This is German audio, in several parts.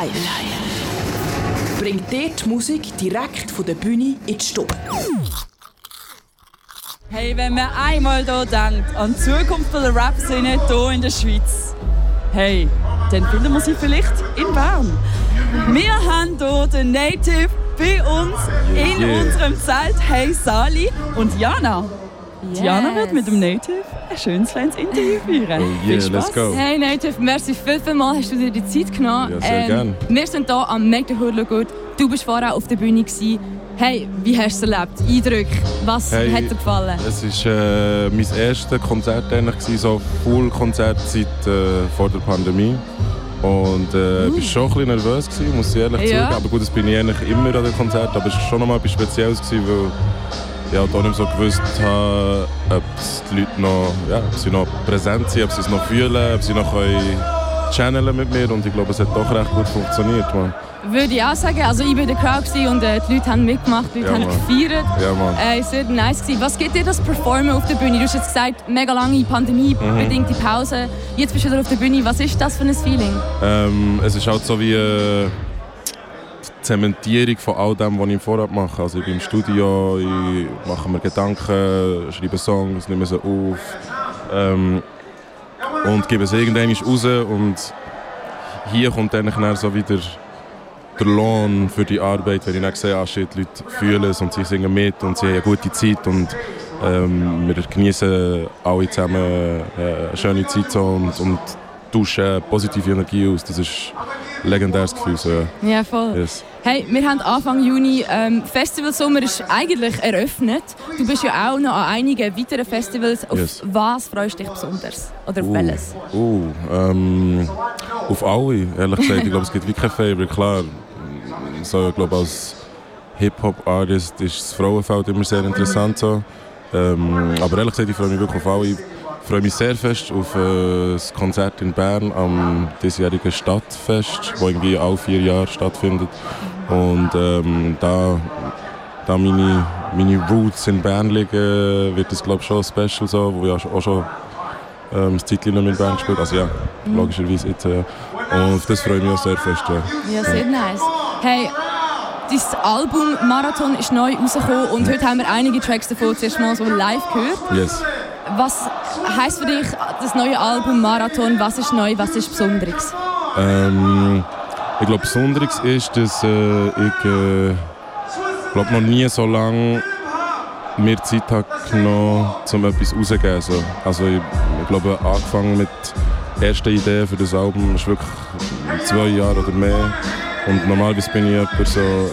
Live. Bringt dir die Musik direkt von der Bühne in die Stube. Hey, wenn man einmal hier denkt an die Zukunft der Rap-Szene hier in der Schweiz, hey, dann finden wir sie vielleicht in Bern. Wir haben hier den Native bei uns in Yeah. unserem Zelt. Hey Sali und Jana. Yes. Jana wird mit dem Native ein schönes kleines Interview führen. Oh Viel yeah, Spaß. let's go. Hey Native, merci viel, viel mal, hast du dir die Zeit genommen. Ja, sehr gern. Wir sind hier am Make the Hood Look Good. Du bist vorher auf der Bühne. Gewesen. Hey, wie hast du es erlebt? Eindrücke? Was Hey, hat dir gefallen? Es war äh, mein erstes Konzert, eigentlich, gewesen, so Full-Konzert seit äh, vor der Pandemie. Und äh, ich war schon ein bisschen nervös, gewesen, muss ich ehrlich Uh. Ja. zugeben. Aber gut, das bin ich eigentlich immer an den Konzerten. Aber es war schon noch mal etwas Spezielles, gewesen, weil ich halt auch nicht so gewusst habe, ob die Leute noch, ja, ob sie noch präsent sind, ob sie es noch fühlen, ob sie noch können channeln mit mir. Und ich glaube, es hat doch recht gut funktioniert. Man. Würde ich auch sagen. Also ich war der Crowd und äh, die Leute haben mitgemacht, die Leute Ja, haben Mann. gefeiert. Ja, Mann. Äh, sehr nice gewesen. Was gibt dir das Performen auf der Bühne? Du hast jetzt gesagt, mega lange Pandemie-bedingte Mhm. Pause. Jetzt bist du wieder auf der Bühne. Was ist das für ein Feeling? Ähm, es ist halt so wie äh, Zementierung von all dem, was ich im Vorab mache. Also ich bin im Studio, ich mache mir Gedanken, schreibe Songs, nehme sie auf ähm, und gebe es irgendwann raus und hier kommt dann nachher so wieder der Lohn für die Arbeit, wenn ich dann sehe, ah, shit, die Leute fühlen es und sie singen mit und sie haben eine gute Zeit und ähm, wir genießen alle zusammen äh, eine schöne Zeit so und, und tauschen positive Energie aus. Das ist legendäres Gefühl. So, ja. Voll. yes. Hey, wir haben Anfang Juni ähm, Festivalsommer ist eigentlich eröffnet. Du bist ja auch noch an einigen weiteren Festivals. Auf Yes. was freust du dich besonders? Oder auf Uh, welches? uh, ähm, auf alle, ehrlich gesagt. Ich glaube, es gibt wie kein Favorite. Klar, so, ich glaube, als Hip-Hop-Artist ist das Frauenfeld immer sehr interessant. So. Ähm, aber ehrlich gesagt, ich freue mich wirklich auf alle. Ich freue mich sehr fest auf äh, das Konzert in Bern am diesjährigen Stadtfest, das irgendwie alle vier Jahre stattfindet. Und ähm, da, da meine, meine Roots in Bern liegen, wird es glaube ich schon special so, wo ich auch schon ähm, das Zeitchen mit Band gespielt. Also ja, logischerweise jetzt. Äh, und auf das freue ich mich auch sehr fest. Ja. Ja, sehr nice. Hey, dein Album Marathon ist neu rausgekommen und heute haben wir einige Tracks davon zuerst mal so live gehört. Yes. Was heisst für dich das neue Album Marathon? Was ist neu, was ist Besonderes? Ähm, ich glaube, Besonderes ist, dass äh, ich äh, glaube noch nie so lange mir Zeit habe genommen, um etwas rauszugeben. So. Also ich, ich glaube, angefangen mit der ersten Idee für das Album ist wirklich zwei Jahre oder mehr. Und normalerweise bin ich jemand so,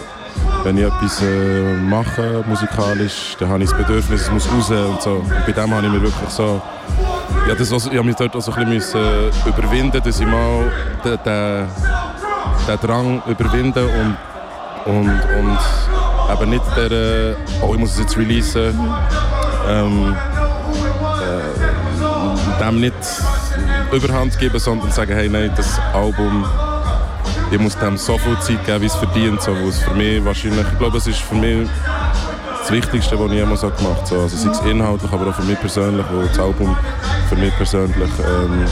wenn ich etwas äh, mache musikalisch, dann habe ich das Bedürfnis, es muss raus und so. Und bei dem habe ich mir wirklich so ja, das also, ich habe mich dort auch ein bisschen müssen überwinden, dass ich mal den, den, den Drang überwinden und, und, und eben nicht der, äh, oh ich muss es jetzt releasen, ähm, äh, dem nicht Überhand geben, sondern sagen, hey nein, das Album, ich muss dem so viel Zeit geben, wie es verdient, so, es für mich wahrscheinlich, ich glaube, es ist für mich das Wichtigste, was ich jemals gemacht habe. So, also sei es inhaltlich, aber auch für mich persönlich, wo das Album für mich persönlich ähm,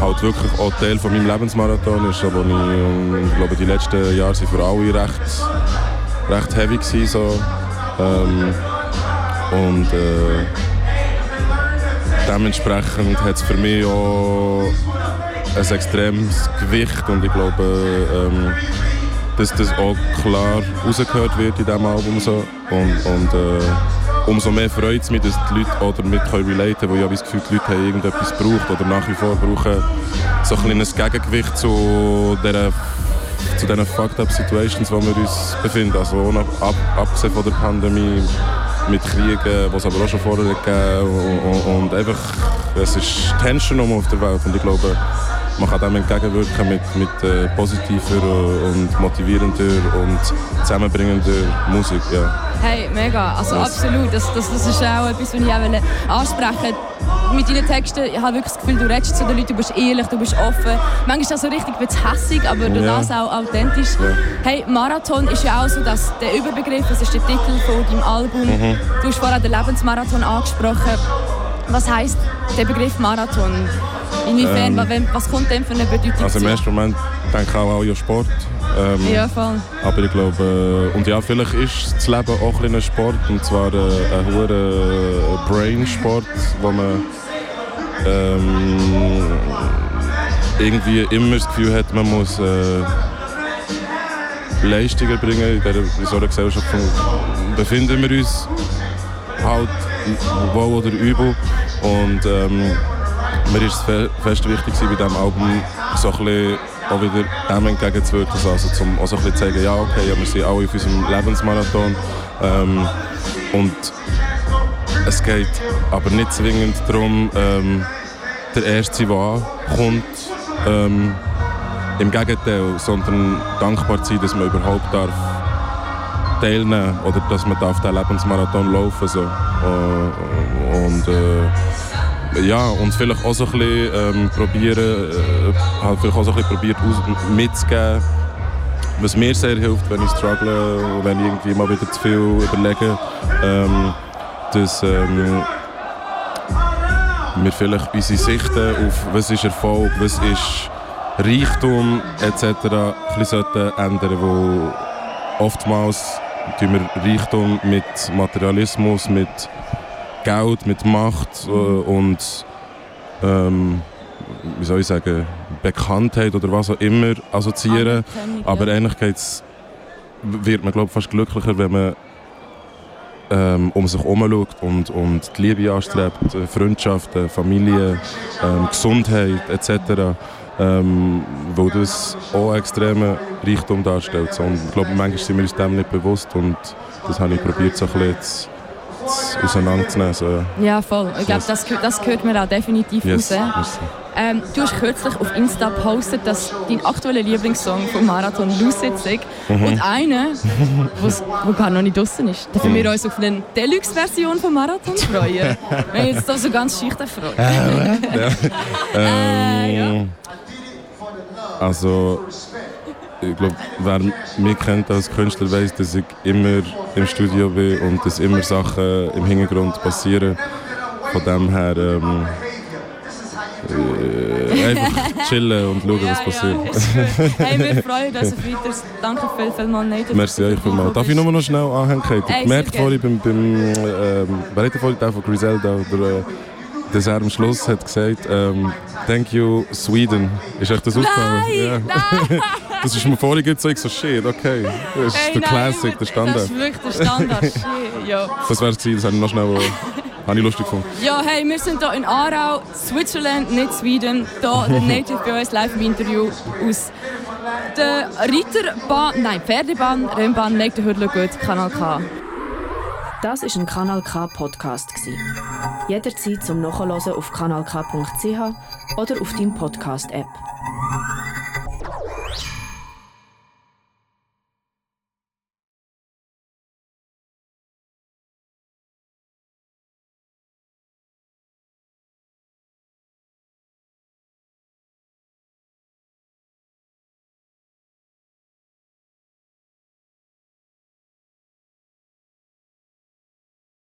halt wirklich auch Teil von meinem Lebensmarathon ist, wo ich, ähm, ich glaube, die letzten Jahre sind für alle recht, recht heavy gewesen, so. Ähm, und äh, dementsprechend hat es für mich auch ein extremes Gewicht und ich glaube, ähm, dass das auch klar rausgehört wird in diesem Album. So. Und, und äh, umso mehr freut es mich, dass die Leute auch damit relaten können, weil ich habe das Gefühl, die Leute haben irgendetwas gebraucht oder nach wie vor brauchen so ein kleines Gegengewicht zu dieser zu diesen fucked up Situations, wo wir uns befinden. Also ab, abgesehen von der Pandemie, mit Kriegen, die es aber auch schon vorher gegeben und, und, und einfach, es ist Tension um auf der Welt und ich glaube, man kann dem entgegenwirken mit, mit äh, positiver und motivierender und zusammenbringender Musik. Ja. Hey, mega. Also Was? absolut. Das, das, das ist auch etwas, was ich auch ansprechen wollte. Mit deinen Texten, ich habe wirklich das Gefühl, du redest zu den Leuten, du bist ehrlich, du bist offen. Manchmal ist das so richtig ein bisschen hässig, aber durch Ja. das auch authentisch. Ja. Hey, Marathon ist ja auch so, dass der Überbegriff, das ist der Titel von deinem Album. Mhm. Du hast vorher den Lebensmarathon angesprochen. Was heißt der Begriff Marathon? Inwiefern, Ähm, was, kommt denn für eine Bedeutung Also im ersten Moment denke ich auch an Sport. Ähm, Ja, voll. Aber ich glaube, äh, und ja, vielleicht ist das Leben auch ein Sport, und zwar äh, ein hoher Brain-Sport, wo man ähm, irgendwie immer das Gefühl hat, man muss äh, Leistung erbringen. In, dieser, in so einer Gesellschaft befinden wir uns halt wohl oder übel. Und ähm, mir ist es fe fest wichtig bei diesem Album so auch wieder dem entgegenzuwirken, also zum auch so ein bisschen zu sagen, ja okay, ja, wir sind alle auf unserem Lebensmarathon ähm, und es geht aber nicht zwingend darum, ähm, der Erste, der ankommt, ähm, im Gegenteil, sondern dankbar sein, dass man überhaupt darf teilnehmen oder dass man darf den Lebensmarathon laufen so. Äh, und äh, ja, und vielleicht auch so ein bisschen ähm, probieren, äh, halt vielleicht auch so ein bisschen probiert mitzugeben, was mir sehr hilft, wenn ich struggle und wenn ich irgendwie mal wieder zu viel überlege, ähm, dass ähm, wir vielleicht unsere Sichten auf was ist Erfolg, was ist Reichtum etc. ein bisschen ändern, wo oftmals tun wir Reichtum mit Materialismus, mit Geld, mit Macht äh, und ähm, wie soll ich sagen, Bekanntheit oder was auch immer assoziieren. Anerkennung, Aber eigentlich geht's, wird man glaub, fast glücklicher, wenn man ähm, um sich herum schaut und, und die Liebe anstrebt, äh, Freundschaften, Familie, ähm, Gesundheit etc. Ähm, wo das auch einen extremen Reichtum darstellt. Und ich glaube, manchmal sind wir uns dem nicht bewusst und das habe ich probiert, so ein bisschen zu, zu auseinanderzunehmen. So, Ja, voll. Ich glaube, das, gehört- das gehört mir auch definitiv yes, raus. Ähm, du hast kürzlich auf Insta gepostet, dass dein aktueller Lieblingssong vom Marathon Lucid ist. Mhm. Und einer, wo gar noch nicht draußen ist. Dürfen Mhm. wir uns auf eine Deluxe-Version vom Marathon freuen? Wenn ich jetzt da so ganz schüchtern freue. Ähm, Also, ich glaube, wer mich kennt als Künstler, weiß, dass ich immer im Studio bin und dass immer Sachen im Hintergrund passieren. Von dem her ähm, äh, einfach chillen und schauen, was passiert. gut. hey, wir freuen uns auf weiteres. Danke viel, viel mal Native. Merci euch vielmals. Darf ich nur noch schnell anhängen? Ich gemerkt vorhin beim, beim ähm, wer hat vorhin von Griselda, oder, äh, dass er am Schluss hat gesagt, ähm, Thank you Sweden. Ist euch das aufgefallen? Nein, nein. Das ist mir vorhin gesagt, so, ich so shit, okay. Das ist Hey, der nein, Classic, der Standard. Das ist wirklich der Standard. Shit, ja. Das wäre es gewesen, das habe ich noch schnell äh, habe ich lustig gefunden. ja, hey, wir sind hier in Aarau, Switzerland, nicht Sweden. Hier der Native bei uns live im Interview aus der Reiterbahn, nein, Pferdebahn, Rennbahn, Leg den Hürdler gut, Kanal K. Das ist ein Kanal K Podcast gsi. Jederzeit zum Nachhören auf kanalk.ch oder auf deinem Podcast App.